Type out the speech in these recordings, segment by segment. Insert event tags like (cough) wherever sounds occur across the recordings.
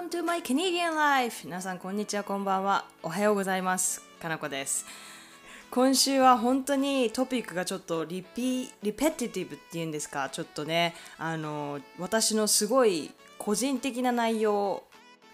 Welcome to my Canadian life! 皆さんこんにちは、こんばんは。おはようございます。かなこです。今週は本当にトピックがちょっとリピリペティティブっていうんですか、ちょっとね、あの私のすごい個人的な内容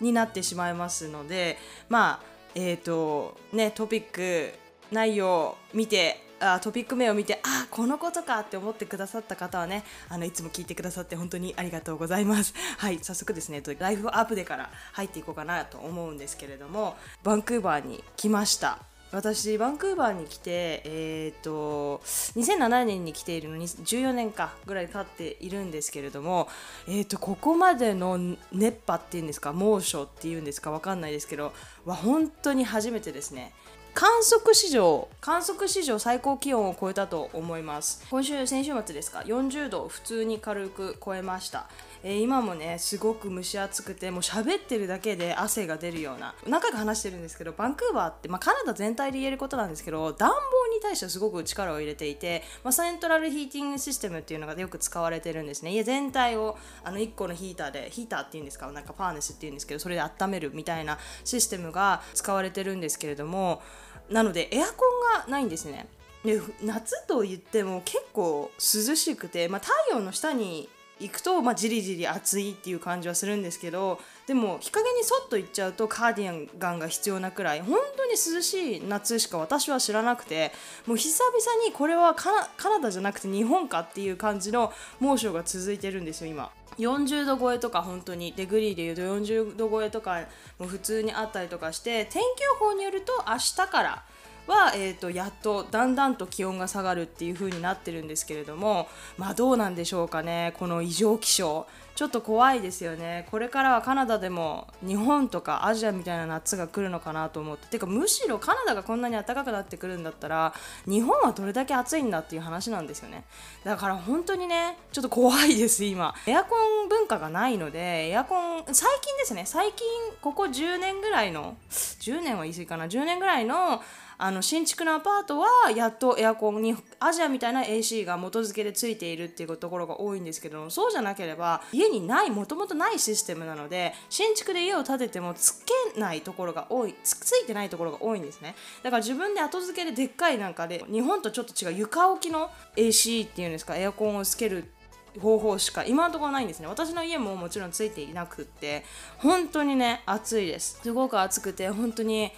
になってしまいますので、まあ、えっ、と、ね、トピック内容を見て、あトピック名を見てあこのことかって思ってくださった方はねあのいつも聞いてくださって本当にありがとうございます。(laughs) はい早速ですねライフアップデから入っていこうかなと思うんですけれどもバンクーバーに来ました。私バンクーバーに来てえっ、と2007年に来ているのに14年かぐらい経っているんですけれどもえっ、とここまでの熱波っていうんですか猛暑っていうんですかわかんないですけどは本当に初めてですね。観測史上観測史上最高気温を超えたと思います。今週先週末ですか？40度普通に軽く超えました、えー今もねすごく蒸し暑くてもう喋ってるだけで汗が出るような。何回か話してるんですけどバンクーバーって、まあ、カナダ全体で言えることなんですけど暖房に対してはすごく力を入れていて、まあ、セントラルヒーティングシステムっていうのがよく使われてるんですね。家全体をあの1個のヒーターでヒーターっていうんですか？なんかファーネスっていうんですけどそれで温めるみたいなシステムが使われてるんですけれどもなのでエアコンがないんですね。で夏と言っても結構涼しくて、まあ、太陽の下に行くと、まあ、じりじり暑いっていう感じはするんですけどでも日陰にそっと行っちゃうとカーディガンが必要なくらい本当に涼しい夏しか私は知らなくてもう久々にこれはカナダじゃなくて日本かっていう感じの猛暑が続いてるんですよ今。40度超えとか本当にデグリーでいうと40度超えとかも普通にあったりとかして天気予報によると明日からは、えー、とやっとだんだんと気温が下がるっていう風になってるんですけれどもまあどうなんでしょうかねこの異常気象ちょっと怖いですよね。これからはカナダでも日本とかアジアみたいな夏が来るのかなと思って。てかむしろカナダがこんなに暖かくなってくるんだったら日本はどれだけ暑いんだっていう話なんですよね。だから本当にねちょっと怖いです今。エアコン文化がないのでエアコン最近ですね。最近ここ10年ぐらいの10年は言い過ぎかな。10年ぐらいのあの新築のアパートはやっとエアコンにアジアみたいな AC が元付けでついているっていうところが多いんですけどもそうじゃなければ家にないもともとないシステムなので新築で家を建ててもつけないところが多いつついてないところが多いんですね。だから自分で後付けででっかいなんかで日本とちょっと違う床置きの AC っていうんですかエアコンをつける方法しか今のところないんですね。私の家ももちろんついていなくって本当にね暑いです。すごく暑くて本当に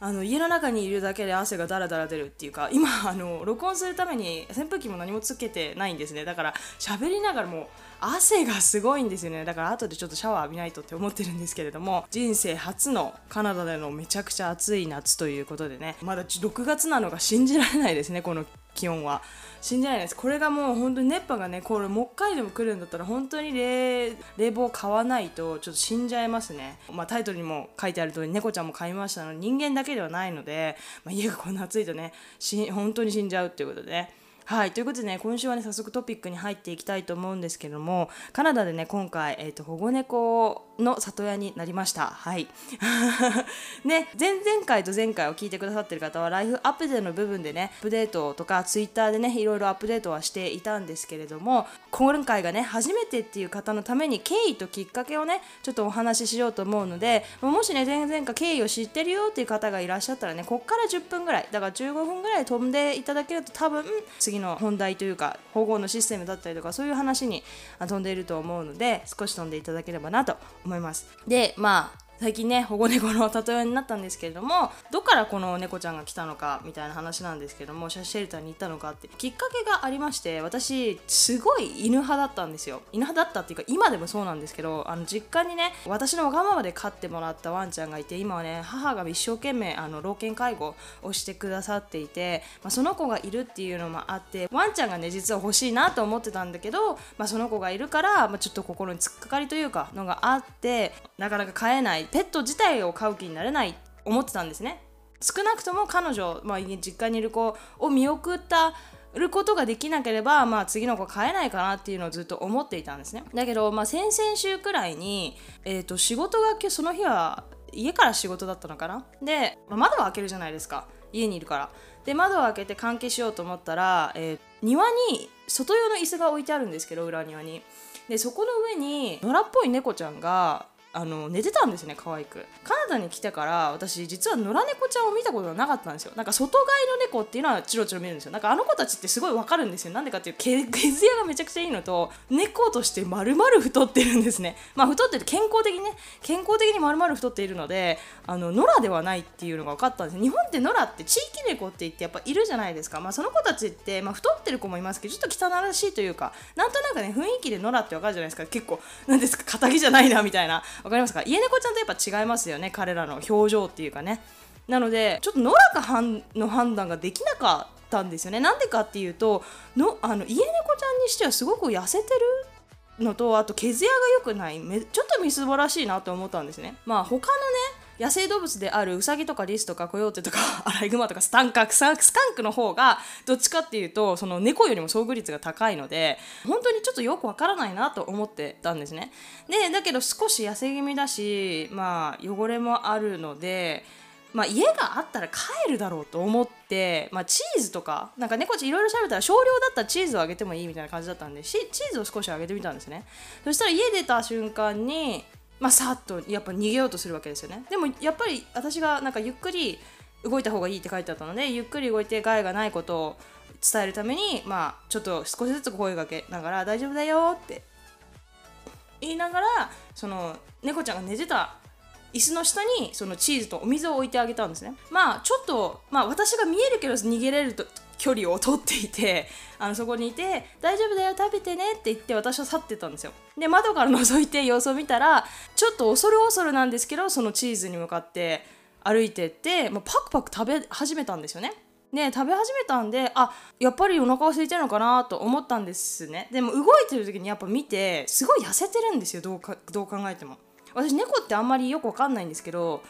あの家の中にいるだけで汗がダラダラ出るっていうか今あの録音するために扇風機も何もつけてないんですね。だから喋りながらもう汗がすごいんですよね。だから後でちょっとシャワー浴びないとって思ってるんですけれども人生初のカナダでのめちゃくちゃ暑い夏ということでねまだ6月なのが信じられないですねこの気温は。信じられないです。これがもう本当に熱波がねこれもう一回でも来るんだったら本当に冷冷房買わないとちょっと死んじゃいますね、まあ、タイトルにも書いてある通り猫ちゃんも買いましたので人間だけではないので、まあ、家がこんな暑いとねし (laughs) 本当に死んじゃうっていうことでね。はい、ということでね、今週はね、早速トピックに入っていきたいと思うんですけども、カナダでね、今回、えーと、保護猫の里親になりました。はい。(laughs) ね、前々回と前回を聞いてくださってる方は、ライフアップデートの部分でね、アップデートとか、ツイッターでね、いろいろアップデートはしていたんですけれども、今回がね、初めてっていう方のために、経緯ときっかけをね、ちょっとお話ししようと思うので、もしね、前々回経緯を知ってるよっていう方がいらっしゃったらね、こっから10分ぐらい、だから15分ぐらい飛んでいただけると多分、次の本題というか保護のシステムだったりとかそういう話に飛んでいると思うので少し飛んでいただければなと思います。でまあ最近ね保護猫の里親になったんですけれどもどっからこの猫ちゃんが来たのかみたいな話なんですけどもシェルターに行ったのかってきっかけがありまして私すごい犬派だったんですよ。犬派だったっていうか今でもそうなんですけどあの実家にね私のわがままで飼ってもらったワンちゃんがいて今はね母が一生懸命あの老犬介護をしてくださっていて、まあ、その子がいるっていうのもあってワンちゃんがね実は欲しいなと思ってたんだけど、まあ、その子がいるから、まあ、ちょっと心に突っかかりというかのがあってなかなか飼えないペット自体を飼う気になれない思ってたんですね。少なくとも彼女、まあ、実家にいる子を見送ったることができなければ、まあ、次の子飼えないかなっていうのをずっと思っていたんですね。だけど、まあ、先々週くらいに、えー、と仕事が今日その日は家から仕事だったのかな。で、まあ、窓を開けるじゃないですか。家にいるから。で窓を開けて換気しようと思ったら、えー庭に外用の椅子が置いてあるんですけど裏庭に。でそこの上に野良っぽい猫ちゃんがあの寝てたんですね可愛く。カナダに来てから私実は野良猫ちゃんを見たことがなかったんですよ。なんか外飼いの猫っていうのはチロチロ見るんですよ。なんかあの子たちってすごいわかるんですよ。なんでかっていう毛毛艶がめちゃくちゃいいのと猫として丸々太ってるんですね。まあ太ってて健康的にね健康的に丸々太っているのであの野良ではないっていうのが分かったんです日本って野良って地域猫って言ってやっぱいるじゃないですか。まあその子たちって、まあ、太ってる子もいますけどちょっと汚らしいというかなんとなくね雰囲気で野良ってわかるじゃないですか。結構なんですか肩じゃないなみたいな。わかりますか？家猫ちゃんとやっぱ違いますよね彼らの表情っていうかね。なのでちょっと野良かの判断ができなかったんですよね。なんでかっていうとのあの家猫ちゃんにしてはすごく痩せてるのとあと毛艶が良くない。めちょっとみすぼらしいなと思ったんですね。まあ他のね野生動物であるウサギとかリスとかコヨーテとか (laughs) アライグマとかスタンカスカンクの方がどっちかっていうとその猫よりも遭遇率が高いので本当にちょっとよくわからないなと思ってたんですね。でだけど少し痩せ気味だしまあ汚れもあるのでまあ、家があったら帰るだろうと思って、まあ、チーズとかなんか猫ちゃんいろいろ調べたら少量だったらチーズをあげてもいいみたいな感じだったんでチーズを少しあげてみたんですね。そしたら家出た瞬間にまあ、さっとやっぱ逃げようとするわけですよね。でもやっぱり私がなんかゆっくり動いた方がいいって書いてあったのでゆっくり動いて害がないことを伝えるためにまあちょっと少しずつ声かけながら大丈夫だよって。言いながらその猫ちゃんが寝てた椅子の下にそのチーズとお水を置いてあげたんですね。まあちょっとまあ私が見えるけど逃げれると距離を取っていてあのそこにいて「大丈夫だよ食べてね」って言って私は去ってたんですよ。で窓から覗いて様子を見たらちょっと恐る恐るなんですけどそのチーズに向かって歩いてってもうパクパク食べ始めたんですよね。で食べ始めたんであやっぱりお腹が空いてるのかなと思ったんですね。でも動いてる時にやっぱ見てすごい痩せてるんですよどうかどう考えても。私猫ってあんまりよくわかんないんですけど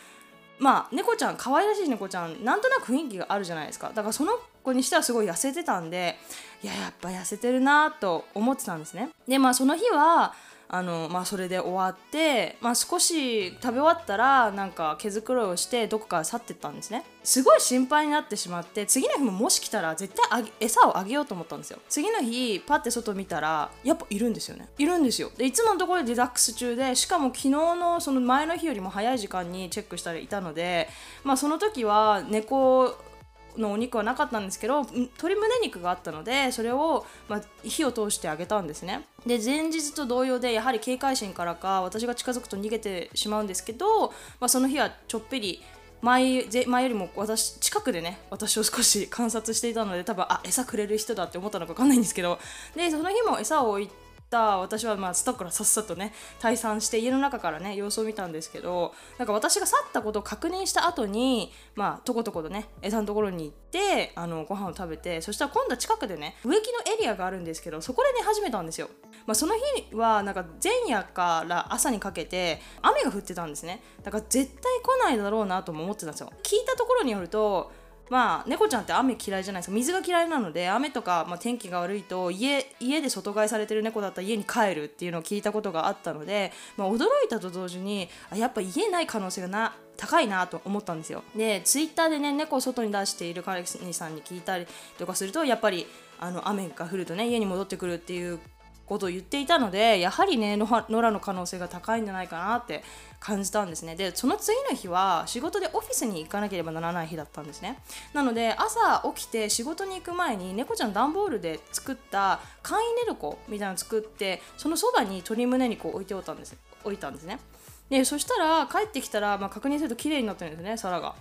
まあ猫ちゃん可愛らしい猫ちゃんなんとなく雰囲気があるじゃないですか。だからその子にしてはすごい痩せてたんでいややっぱ痩せてるなと思ってたんですね。でまあその日はあのまあ、それで終わって、まあ、少し食べ終わったらなんか毛づくろいをしてどこか去ってったんですね。すごい心配になってしまって次の日ももし来たら絶対あげ餌をあげようと思ったんですよ。次の日パッて外見たらやっぱいるんですよね。いるんですよ。でいつものところでリラックス中でしかも昨日のその前の日よりも早い時間にチェックしたらいたのでまあその時は猫のお肉はなかったんですけど鶏胸肉があったのでそれを、まあ、火を通してあげたんですね。で前日と同様でやはり警戒心からか私が近づくと逃げてしまうんですけど、まあ、その日はちょっぴり前前よりも私近くでね私を少し観察していたので多分あ餌くれる人だって思ったのか分かんないんですけどでその日も餌を置いてた私はまあスタッからさっさとね退散して家の中からね様子を見たんですけどなんか私が去ったことを確認した後にまあとことことね餌のところに行ってあのご飯を食べてそしたら今度は近くでね植木のエリアがあるんですけどそこで寝始めたんですよ。まあ、その日はなんか前夜から朝にかけて雨が降ってたんですねだから絶対来ないだろうなとも思ってたんですよ聞いたところによるとまあ猫ちゃんって雨嫌いじゃないですか。水が嫌いなので雨とか、まあ、天気が悪いと家家で外飼いされてる猫だったら家に帰るっていうのを聞いたことがあったので、まあ、驚いたと同時にあやっぱ家ない可能性がな高いなと思ったんですよ。でツイッターでね猫を外に出している彼氏さんに聞いたりとかするとやっぱりあの雨が降るとね家に戻ってくるっていうことを言っていたのでやはりね野良の可能性が高いんじゃないかなって感じたんですね。でその次の日は仕事でオフィスに行かなければならない日だったんですね。なので朝起きて仕事に行く前に猫ちゃん段ボールで作った簡易寝床みたいなの作ってそのそばに鶏胸肉を置いておいたんです置いたんですね。でそしたら帰ってきたら、まあ、確認すると綺麗になってるんですね皿が。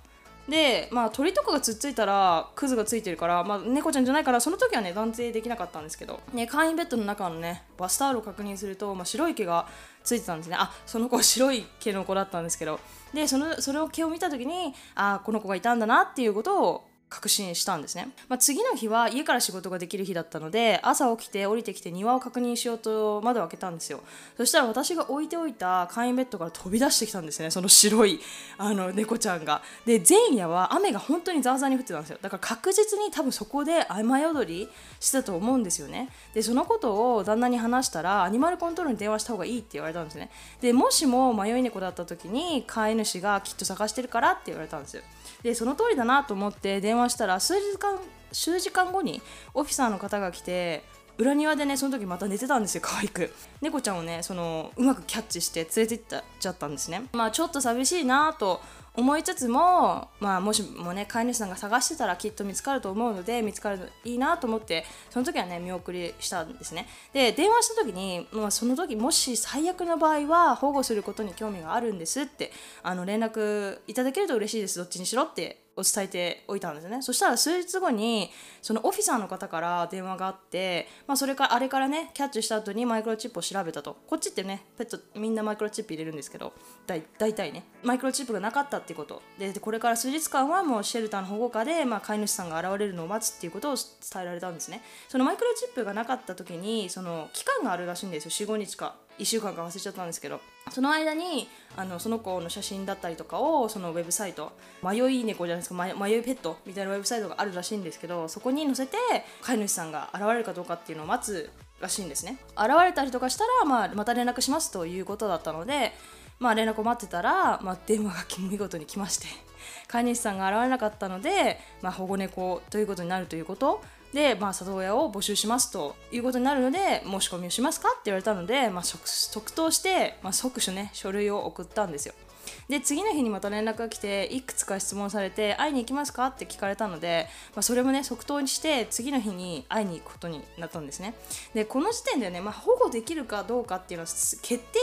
でまあ鳥とかがつっついたらクズがついてるから、まあ、猫ちゃんじゃないからその時はね断定できなかったんですけど、ね、簡易ベッドの中のねバスタオルを確認すると、まあ、白い毛がついてたんですね。あその子は白い毛の子だったんですけど。でそのそれを毛を見た時にあこの子がいたんだなっていうことを確信したんですね、まあ、次の日は家から仕事ができる日だったので朝起きて降りてきて庭を確認しようと窓を開けたんですよ。そしたら私が置いておいた簡易ベッドから飛び出してきたんですねその白いあの猫ちゃんが。で前夜は雨が本当にザーザーに降ってたんですよ。だから確実に多分そこで雨宿りしてたと思うんですよね。でそのことを旦那に話したらアニマルコントロールに電話した方がいいって言われたんですね。でもしも迷い猫だった時に飼い主がきっと探してるからって言われたんですよ。でその通りだなと思って電話したら数時間数時間後にオフィサーの方が来て裏庭でねその時また寝てたんですよ可愛く。猫ちゃんをねそのうまくキャッチして連れて行っちゃったんですね。まあちょっと寂しいなと思いつつも、まあ、もしもね飼い主さんが探してたらきっと見つかると思うので見つかるといいなと思ってその時はね見送りしたんですね。で電話した時に、まあ、その時もし最悪の場合は保護することに興味があるんですってあの連絡いただけると嬉しいですどっちにしろってを伝えておいたんですよね。そしたら数日後にそのオフィサーの方から電話があって、まあ、それからあれからねキャッチした後にマイクロチップを調べたと。こっちってねペットみんなマイクロチップ入れるんですけどだ大体ねマイクロチップがなかったっていうこと。でこれから数日間はもうシェルターの保護下で、まあ、飼い主さんが現れるのを待つっていうことを伝えられたんですね。そのマイクロチップがなかった時にその期間があるらしいんですよ。45日か。1週間か忘れちゃったんですけど。その間にあのその子の写真だったりとかをそのウェブサイト迷い猫じゃないですか迷いペットみたいなウェブサイトがあるらしいんですけどそこに載せて飼い主さんが現れるかどうかっていうのを待つらしいんですね。現れたりとかしたら、まあ、また連絡しますということだったので、まあ、連絡を待ってたら、まあ、電話が見事に来まして (laughs) 飼い主さんが現れなかったので、まあ、保護猫ということになるということ。で、まあ、里親を募集しますということになるので申し込みをしますかって言われたので、まあ、即答して、まあ、即書ね書類を送ったんですよ。で次の日にまた連絡が来ていくつか質問されて会いに行きますかって聞かれたので、まあ、それもね即答にして次の日に会いに行くことになったんですね。でこの時点でね、まあ、保護できるかどうかっていうのは決定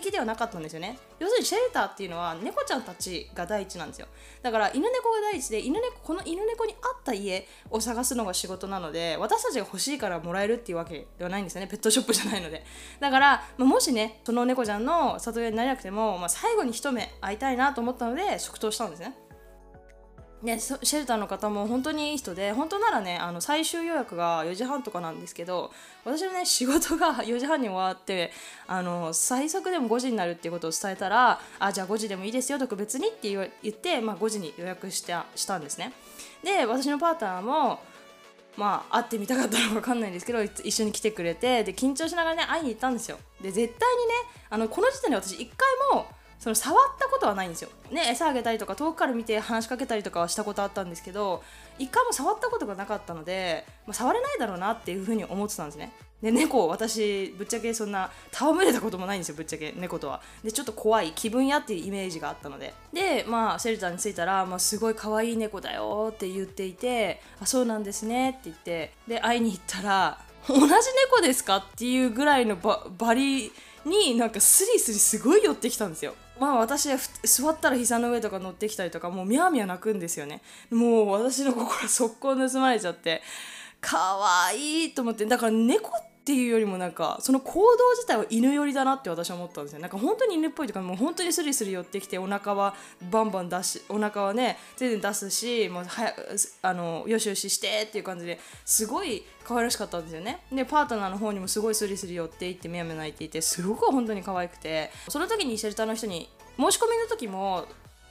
的ではなかったんですよね。要するにシェルターっていうのは猫ちゃんたちが第一なんですよ。だから犬猫が第一で犬猫この犬猫に合った家を探すのが仕事なので私たちが欲しいからもらえるっていうわけではないんですよね。ペットショップじゃないので。だから、まあ、もしねその猫ちゃんの里親になれなくても、まあ、最後に一目会いたいなと思ったので即答したんですね。ね、シェルターの方も本当にいい人で本当ならねあの最終予約が4時半とかなんですけど私はね (laughs) 仕事が4時半に終わってあの最速でも5時になるっていうことを伝えたらあじゃあ5時でもいいですよ特別にって言って、まあ、5時に予約したしたんですね。で私のパートナーもまあ会ってみたかったのか分かんないんですけど一緒に来てくれてで緊張しながらね会いに行ったんですよ。で絶対にねあのこの時点で私1回もその触ったことはないんですよ。ね餌あげたりとか遠くから見て話しかけたりとかはしたことあったんですけど一回も触ったことがなかったので、まあ、触れないだろうなっていうふうに思ってたんですね。で猫私ぶっちゃけそんな戯れたこともないんですよぶっちゃけ。猫とは。でちょっと怖い気分屋っていうイメージがあったので。でまあシェルターに着いたら、まあ、すごい可愛い猫だよって言っていてあそうなんですねって言って。で会いに行ったら同じ猫ですかっていうぐらいのババリになんかスリスリすごい寄ってきたんですよ。まあ私は座ったら膝の上とか乗ってきたりとかもうミャーミャー泣くんですよね。もう私の心速攻盗まれちゃって可愛いと思ってだから猫ってていうよりもなんかその行動自体は犬寄りだなって私は思ったんですよ。なんか本当に犬っぽいとかもう本当にスリスリ寄ってきてお腹はバンバン出しお腹はね全然出すしもうはやあのよしよししてっていう感じですごい可愛らしかったんですよね。でパートナーの方にもすごいスリスリ寄っていってみやみや泣いていてすごく本当に可愛くてその時にシェルターの人に申し込みの時も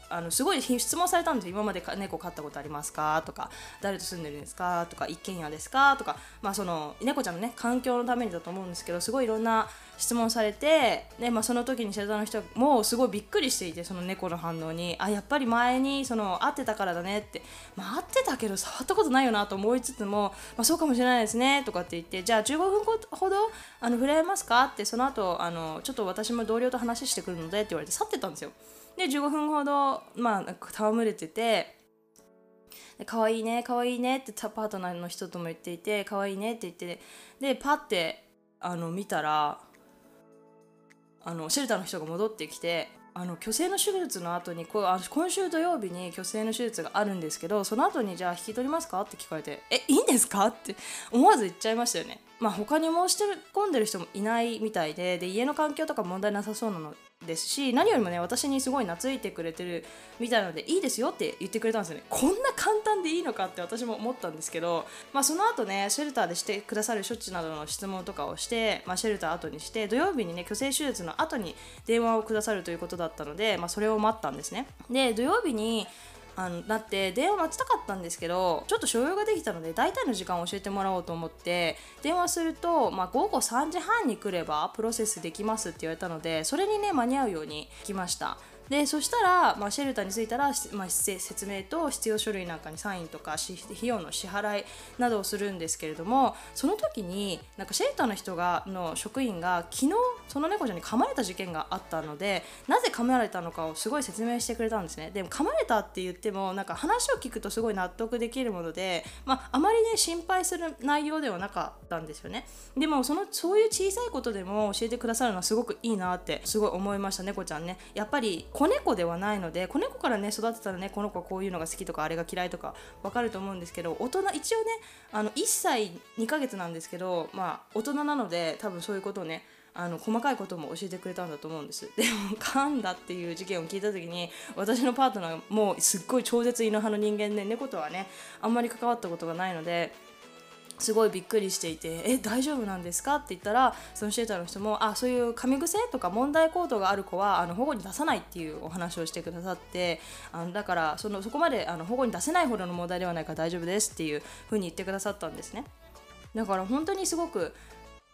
あのすごい質問されたんですよ。今まで猫飼ったことありますか？とか誰と住んでるんですか？とか一軒家ですか？とか、まあ、その猫ちゃんのね環境のためにだと思うんですけどすごいいろんな質問されてで、まあ、その時にシェルターの人もすごいびっくりしていてその猫の反応に。あやっぱり前にその会ってたからだねって、まあ、会ってたけど触ったことないよなと思いつつも、まあ、そうかもしれないですね。とかって言ってじゃあ15分ほどあの触れ合えますか？ってその後あのちょっと私も同僚と話してくるのでって言われて去ってたんですよ。で15分ほどまあ戯れてて可愛いね可愛いねってパートナーの人とも言っていて可愛いねって言ってでパッてあの見たらあのシェルターの人が戻ってきてあの虚勢の手術の後にこうあ今週土曜日に虚勢の手術があるんですけどその後にじゃあ引き取りますか？って聞かれてえいいんですか？って思わず言っちゃいましたよね。まあ他に申し込んでる人もいないみたいでで家の環境とか問題なさそうなのですし何よりもね私にすごい懐いてくれてるみたいなのでいいですよって言ってくれたんですよね。こんな簡単でいいのかって私も思ったんですけど、まあ、その後ねシェルターでしてくださる処置などの質問とかをして、まあ、シェルター後にして土曜日にね虚勢手術の後に電話をくださるということだったので、まあ、それを待ったんですね。で土曜日にあのだって電話待ちたかったんですけどちょっと所用ができたので大体の時間を教えてもらおうと思って電話すると、まあ、午後3時半に来ればプロセスできますって言われたのでそれにね間に合うように来ました。でそしたら、まあ、シェルターに着いたら、まあ、説明と必要書類なんかにサインとか費用の支払いなどをするんですけれどもその時になんかシェルターの人がの職員が昨日その猫ちゃんに噛まれた事件があったのでなぜ噛まれたのかをすごい説明してくれたんですね。でも噛まれたって言ってもなんか話を聞くとすごい納得できるもので、まあ、あまりね心配する内容ではなかったんですよね。でもそのそういう小さいことでも教えてくださるのはすごくいいなってすごい思いました猫ちゃんね。やっぱり子猫ではないので子猫からね育てたらねこの子はこういうのが好きとかあれが嫌いとか分かると思うんですけど大人一応ねあの1歳2ヶ月なんですけどまあ大人なので多分そういうことをねあの細かいことも教えてくれたんだと思うんです。でも噛んだっていう事件を聞いた時に私のパートナーもうすっごい超絶犬派の人間で猫とはねあんまり関わったことがないのですごいびっくりしていて「え大丈夫なんですか?」って言ったらそのシェーターの人も「あそういう噛み癖？とか問題行動がある子はあの保護に出さない」っていうお話をしてくださってあのだからそのそこまであの保護に出せないほどの問題ではないから大丈夫ですっていうふうに言ってくださったんですね。だから本当にすごく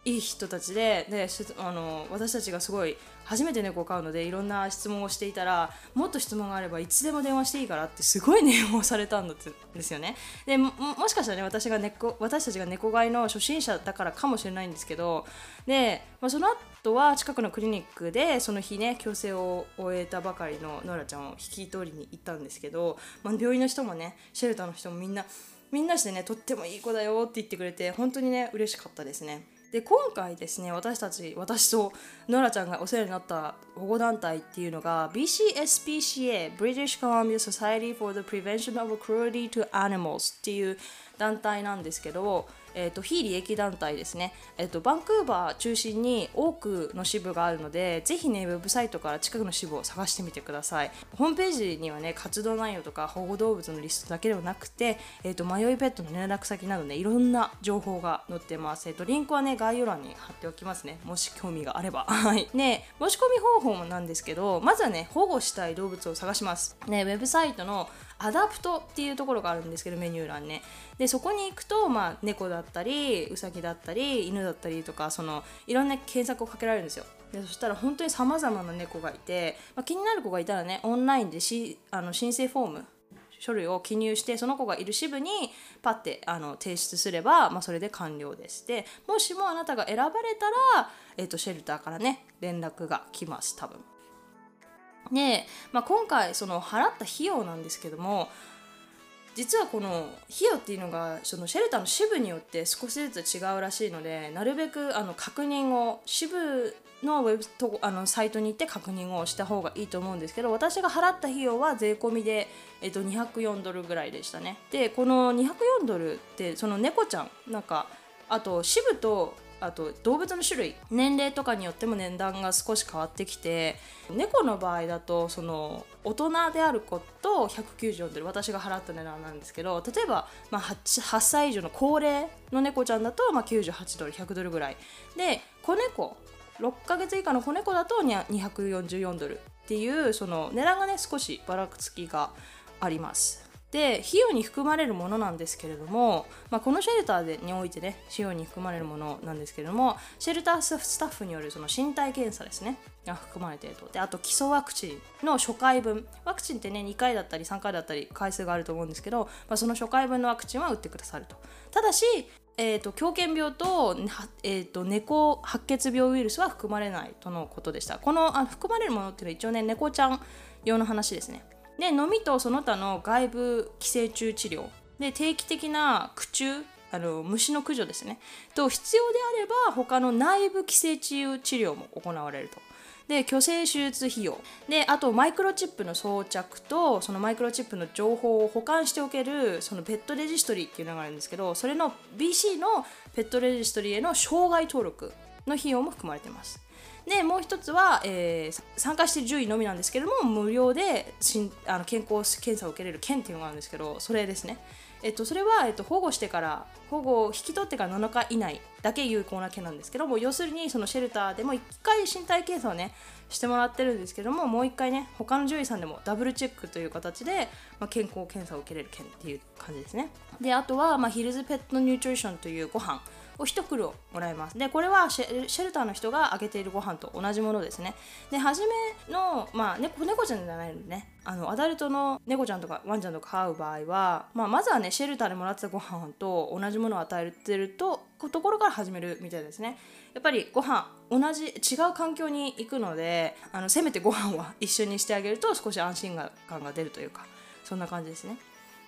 いい人たちでであの私たちがすごい初めて猫を飼うのでいろんな質問をしていたらもっと質問があればいつでも電話していいからってすごい (laughs) 念をされたんですよね。でもしかしたらね私が猫私たちが猫飼いの初心者だからかもしれないんですけどで、まあ、その後は近くのクリニックでその日ね矯正を終えたばかりのノラちゃんを引き取りに行ったんですけど、まあ、病院の人もねシェルターの人もみんなみんなしてねとってもいい子だよって言ってくれて本当にね嬉しかったですね。で今回ですね私たち私とノラちゃんがお世話になった保護団体っていうのが BCSPCA British Columbia Society for the Prevention of Cruelty to Animals っていう団体なんですけどえーと、非利益団体ですね、えーと、バンクーバー中心に多くの支部があるのでぜひねウェブサイトから近くの支部を探してみてください。ホームページにはね活動内容とか保護動物のリストだけではなくて、えーと、迷いペットの連絡先などねいろんな情報が載ってます、えー、とリンクはね概要欄に貼っておきますね。もし興味があれば。(laughs) はい。ね申し込み方法もなんですけどまずはね保護したい動物を探します。ねウェブサイトのAdopt っていうところがあるんですけどメニュー欄ね。でそこに行くと、まあ、猫だったりウサギだったり犬だったりとかそのいろんな検索をかけられるんですよ。でそしたら本当にさまざまな猫がいて、まあ、気になる子がいたらねオンラインでしあの申請フォーム書類を記入してその子がいる支部にパッてあの提出すれば、まあ、それで完了です。でもしもあなたが選ばれたら、えーとシェルターからね連絡が来ます多分。で、まあ、今回その払った費用なんですけども実はこの費用っていうのがそのシェルターの支部によって少しずつ違うらしいのでなるべくあの確認を支部のウェブとあのサイトに行って確認をした方がいいと思うんですけど私が払った費用は税込みで、えっと、204ドルぐらいでしたね。でこの204ドルってその猫ちゃんなんかあと支部とあと動物の種類。年齢とかによっても値段が少し変わってきて猫の場合だとその大人である子と194ドル私が払った値段なんですけど例えば、まあ8、8, 歳以上の高齢の猫ちゃんだと、まあ、98ドル100ドルぐらい。で子猫6ヶ月以下の子猫だと244ドルっていうその値段がね少しばらつきがあります。で費用に含まれるものなんですけれども、まあ、このシェルターでにおいてね費用に含まれるものなんですけれどもシェルタースタッフによるその身体検査ですねが含まれていると。であと基礎ワクチンの初回分。ワクチンってね2回だったり3回だったり回数があると思うんですけど、まあ、その初回分のワクチンは打ってくださると。ただしえーと、狂犬病と,、えーと、猫白血病ウイルスは含まれないとのことでした。このあ含まれるものっていうのは一応ね猫ちゃん用の話ですね。で飲みとその他の外部寄生虫治療。で定期的な駆虫あの虫の駆除ですね。と必要であれば他の内部寄生虫治療も行われると。で虚勢手術費用。であとマイクロチップの装着とそのマイクロチップの情報を保管しておけるそのペットレジストリーっていうのがあるんですけどそれの BC のペットレジストリーへの障害登録の費用も含まれています。でもう一つは、えー、参加してる獣医のみなんですけども無料でしんあの健康検査を受けれる券っていうのがあるんですけどそれですね。えっと、それは、えっと、保護してから保護を引き取ってから7日以内だけ有効な件なんですけども要するにそのシェルターでも1回身体検査をねしてもらってるんですけどももう1回ね他の獣医さんでもダブルチェックという形で、まあ、健康検査を受けれる件っていう感じですね。であとは、まあ、ヒルズペットニュートリションというご飯を1袋もらえます。でこれはシェルターの人があげているご飯と同じものですね。で初めの、まあ、猫猫ちゃんじゃないのでね。あのアダルトの猫ちゃんとかワンちゃんとか飼う場合は、まあ、まずはねシェルターでもらってたご飯と同じものを与えてるとところから始めるみたいですね。やっぱりご飯同じ違う環境に行くのであのせめてご飯は一緒にしてあげると少し安心感が出るというかそんな感じですね。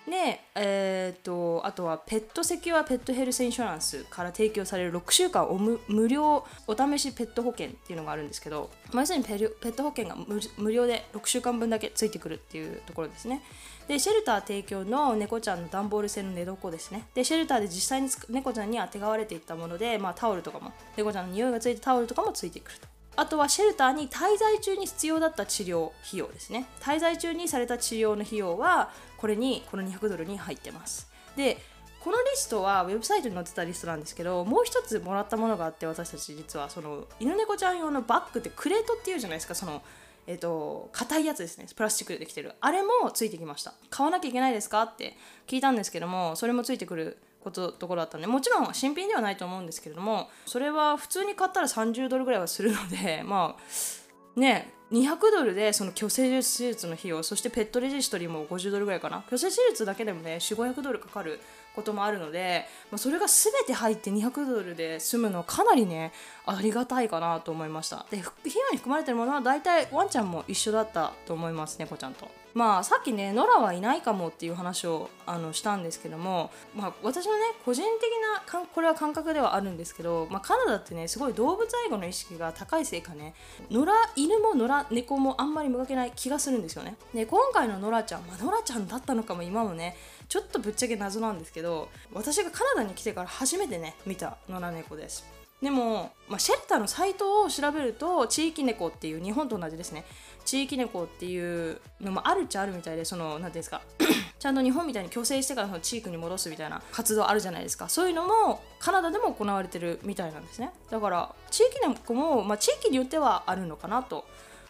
で、えーと、あとはペットセキュアペットヘルスインシュランスから提供される6週間お無料お試しペット保険っていうのがあるんですけど、まあ、要するにペット保険が無料で6週間分だけついてくるっていうところですね。でシェルター提供の猫ちゃんの段ボール製の寝床ですね。でシェルターで実際に猫ちゃんにあてがわれていったもので、まあ、タオルとかも猫ちゃんの匂いがついたタオルとかもついてくると。あとはシェルターに滞在中に必要だった治療費用ですね。滞在中にされた治療の費用はこれにこの200ドルに入ってます。でこのリストはウェブサイトに載ってたリストなんですけどもう一つもらったものがあって私たち実はその犬猫ちゃん用のバッグってクレートっていうじゃないですか。そのえっ、ー、と硬いやつですね。プラスチックでできてる。あれもついてきました。買わなきゃいけないですか？って聞いたんですけどもそれもついてくることところだったんでもちろん新品ではないと思うんですけれどもそれは普通に買ったら30ドルぐらいはするので (laughs) まあね200ドルでその虚勢手術の費用そしてペットレジストリーも50ドルぐらいかな。虚勢手術だけでもね4500ドルかかることもあるので、まあ、それが全て入って200ドルで済むのはかなりねありがたいかなと思いました。で費用に含まれてるものは大体ワンちゃんも一緒だったと思います猫ちゃんと。まあさっきねノラはいないかもっていう話をあのしたんですけども、まあ、私のね個人的なこれは感覚ではあるんですけど、まあ、カナダってねすごい動物愛護の意識が高いせいかね野良犬も野良猫もあんまり見かけない気がするんですよね。で今回のノラちゃん、まあ、ノラちゃんだったのかも今もねちょっとぶっちゃけ謎なんですけど私がカナダに来てから初めてね見た野良猫です。でも、まあ、シェルターのサイトを調べると地域猫っていう日本と同じですね。地域猫っていうのもあるっちゃあるみたいでその何ていうんですか (clears throat) ちゃんと日本みたいに虚勢してからその地域に戻すみたいな活動あるじゃないですか。そういうのもカナダでも行われてるみたいなんですね。だから地域猫も、まあ、地域によってはあるのかなと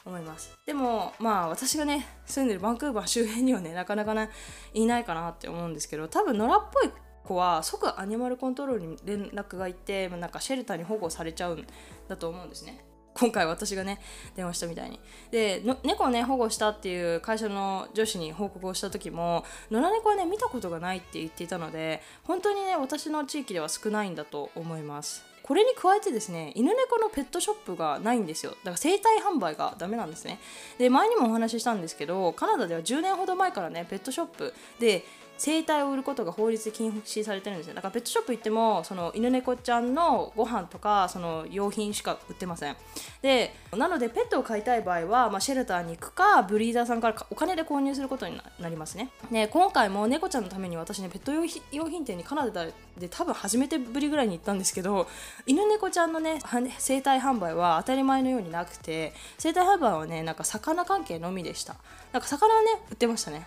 思います。でもまあ私がね住んでるバンクーバー周辺にはねなかなかねいないかなって思うんですけど多分野良っぽい子は即アニマルコントロールに連絡がいってまあなんかシェルターに保護されちゃうんだと思うんですね。今回私がね電話したみたいに。で猫をね保護したっていう会社の女子に報告をした時も野良猫はね見たことがないって言っていたので本当にね私の地域では少ないんだと思います。これに加えてですね犬猫のペットショップがないんですよ。だから生体販売がダメなんですね。で前にもお話ししたんですけどカナダでは10年ほど前からねペットショップで生体を売ることが法律で禁止されてるんですよ。だからペットショップ行ってもその犬猫ちゃんのご飯とかその用品しか売ってません。でなのでペットを飼いたい場合は、まあ、シェルターに行くかブリーダーさんからお金で購入することになりますね。で今回も猫ちゃんのために私ねペット用品店にカナダで多分初めてぶりぐらいに行ったんですけど犬猫ちゃんのね生体販売は当たり前のようになくて生体販売はねなんか魚関係のみでした。なんか魚ね売ってましたね。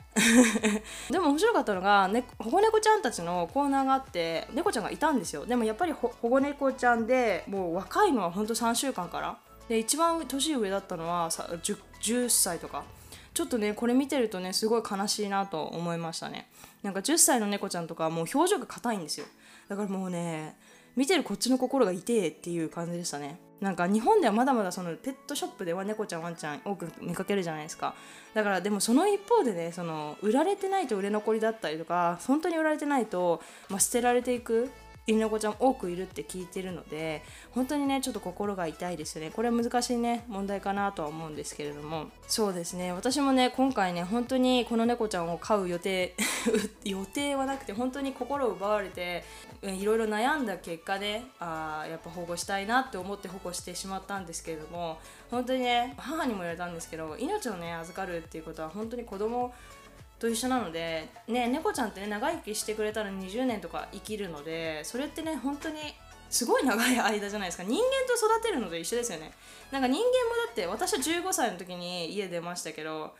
(laughs) でも面白かったのが、ね、保護猫ちゃんたちのコーナーがあって猫ちゃんがいたんですよ。でもやっぱり保護猫ちゃんでもう若いのはほんと3週間から。で一番年上だったのは 10, 10歳とか。ちょっとねこれ見てるとねすごい悲しいなと思いましたね。なんか10歳の猫ちゃんとかもう表情が硬いんですよ。だからもうね見てるこっちの心が痛えっていう感じでしたね。なんか日本ではまだまだそのペットショップでは猫ちゃんワンちゃん多く見かけるじゃないですか。だからでもその一方でねその売られてないと売れ残りだったりとか本当に売られてないと、まあ、捨てられていく犬猫ちゃん多くいるって聞いてるので本当にねちょっと心が痛いですよね。これは難しいね問題かなとは思うんですけれども。そうですね。私もね今回ね本当にこの猫ちゃんを飼う予定 (laughs) 予定はなくて本当に心を奪われていろいろ悩んだ結果ねあやっぱ保護したいなって思って保護してしまったんですけれども本当にね母にも言われたんですけど命をね預かるっていうことは本当に子供と一緒なので、ね、猫ちゃんってね長生きしてくれたら20年とか生きるのでそれってね本当にすごい長い間じゃないですか。人間と育てるので一緒ですよね。なんか人間もだって私は15歳の時に家出ましたけど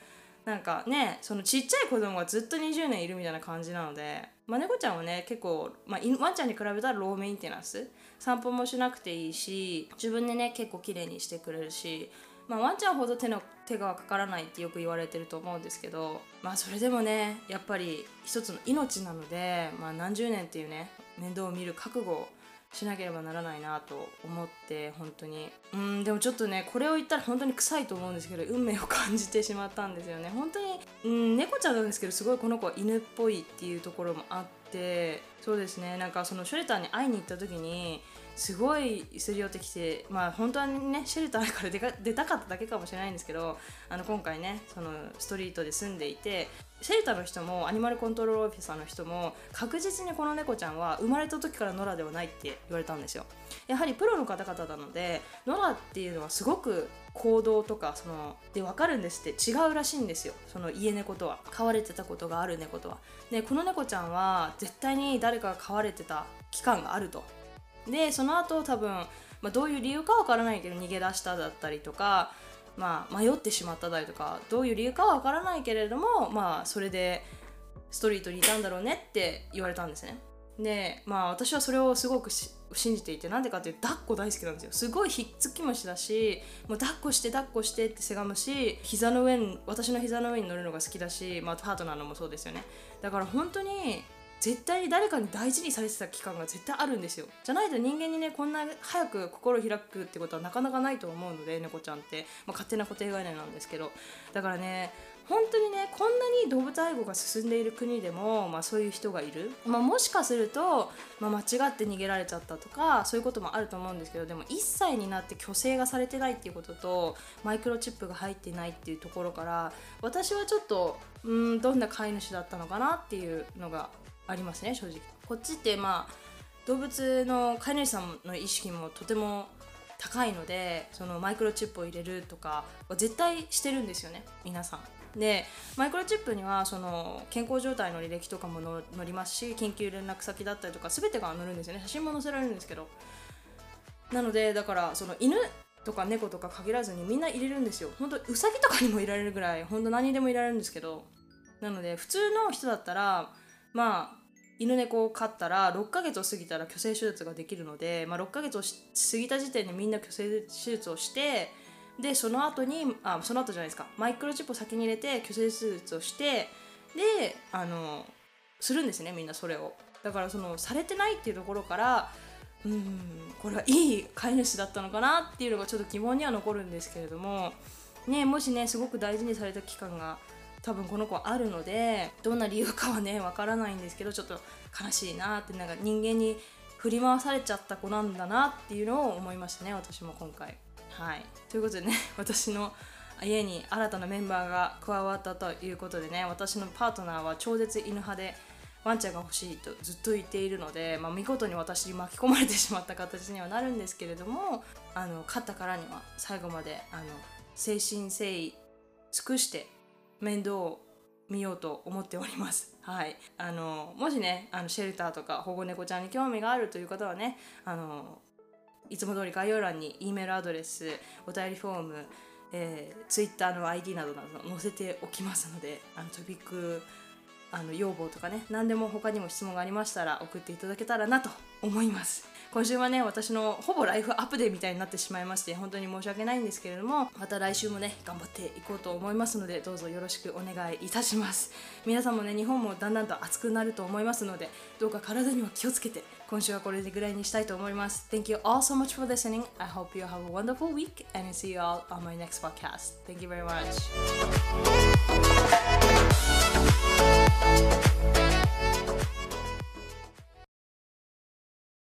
なんかねそのちっちゃい子供がずっと20年いるみたいな感じなので、まあ、猫ちゃんはね結構、まあ、ワンちゃんに比べたらローメンテナンス。散歩もしなくていいし自分でね結構綺麗にしてくれるしまあ、ワンちゃんほど手の手がかからないってよく言われてると思うんですけどまあそれでもねやっぱり一つの命なので、まあ、何十年っていうね面倒を見る覚悟をしなければならないなと思って本当に。うんでもちょっとねこれを言ったら本当に臭いと思うんですけど運命を感じてしまったんですよね。本当にうん猫ちゃんなんですけどすごいこの子は犬っぽいっていうところもあってそうですねなんかそのシュレターに会いに行った時にすごいすり寄ってきてまあ本当はねシェルターから出か出たかっただけかもしれないんですけどあの今回ねそのストリートで住んでいてシェルターの人もアニマルコントロールオフィサーの人も確実にこの猫ちゃんは生まれた時から野良ではないって言われたんですよ。やはりプロの方々なので野良っていうのはすごく行動とかそので分かるんですって違うらしいんですよ。その家猫とは飼われてたことがある猫とは。でこの猫ちゃんは絶対に誰かが飼われてた期間があると。でその後多分、まあ、どういう理由かわからないけど逃げ出しただったりとか、まあ、迷ってしまっただりとかどういう理由かはわからないけれども、まあ、それでストリートにいたんだろうねって言われたんですね。でまあ私はそれをすごく信じていてなんでかっていうと抱っこ大好きなんですよすごいひっつき虫だしもう抱っこして抱っこしてってせがむし膝の上に私の膝の上に乗るのが好きだし、まあ、パートナーのもそうですよねだから本当に絶対に誰かに大事にされてた期間が絶対あるんですよ。じゃないと人間にねこんな早く心を開くってことはなかなかないと思うので猫ちゃんって、まあ、勝手な固定概念なんですけど。だからね本当にねこんなに動物愛護が進んでいる国でも、まあ、そういう人がいる、まあ、もしかすると、まあ、間違って逃げられちゃったとかそういうこともあると思うんですけどでも1歳になって虚勢がされてないっていうこととマイクロチップが入ってないっていうところから私はちょっとうんどんな飼い主だったのかなっていうのがありますね正直。こっちってまあ動物の飼い主さんの意識もとても高いのでそのマイクロチップを入れるとか絶対してるんですよね皆さん。でマイクロチップにはその健康状態の履歴とかも載りますし緊急連絡先だったりとか全てが載るんですよね。写真も載せられるんですけど。なのでだからその犬とか猫とか限らずにみんな入れるんですよ。本当ウサギとかにもいられるぐらい本当何にでもいられるんですけど。なので普通の人だったらまあ犬猫を飼ったら6ヶ月を過ぎたら虚勢手術ができるので、まあ、6ヶ月を過ぎた時点でみんな虚勢手術をしてでその後にあその後じゃないですか。マイクロチップを先に入れて虚勢手術をしてであのするんですねみんなそれを。だからそのされてないっていうところからうんこれはいい飼い主だったのかなっていうのがちょっと疑問には残るんですけれどもねもしねすごく大事にされた期間が多分この子あるのでどんな理由かはねわからないんですけどちょっと悲しいなってなんか人間に振り回されちゃった子なんだなっていうのを思いましたね私も今回。はいということでね (laughs) 私の家に新たなメンバーが加わったということでね私のパートナーは超絶犬派でワンちゃんが欲しいとずっと言っているので、まあ、見事に私に巻き込まれてしまった形にはなるんですけれどもあの勝ったからには最後まであの誠心誠意尽くして面倒を見ようと思っております。はい、あのもしねあのシェルターとか保護猫ちゃんに興味があるという方はねあのいつも通り概要欄に E メールアドレスお便りフォーム、えー、Twitter の ID などなど載せておきますのであのトピックあの要望とかね何でも他にも質問がありましたら送っていただけたらなと思います。今週はね私のほぼライフアップデーみたいになってしまいまして本当に申し訳ないんですけれどもまた来週もね頑張っていこうと思いますのでどうぞよろしくお願いいたします。皆さんもね日本もだんだんと暑くなると思いますのでどうか体には気をつけて今週はこれでぐらいにしたいと思います。Thank you all so much for listening. I hope you have a wonderful week and see you all on my next podcast. Thank you very much.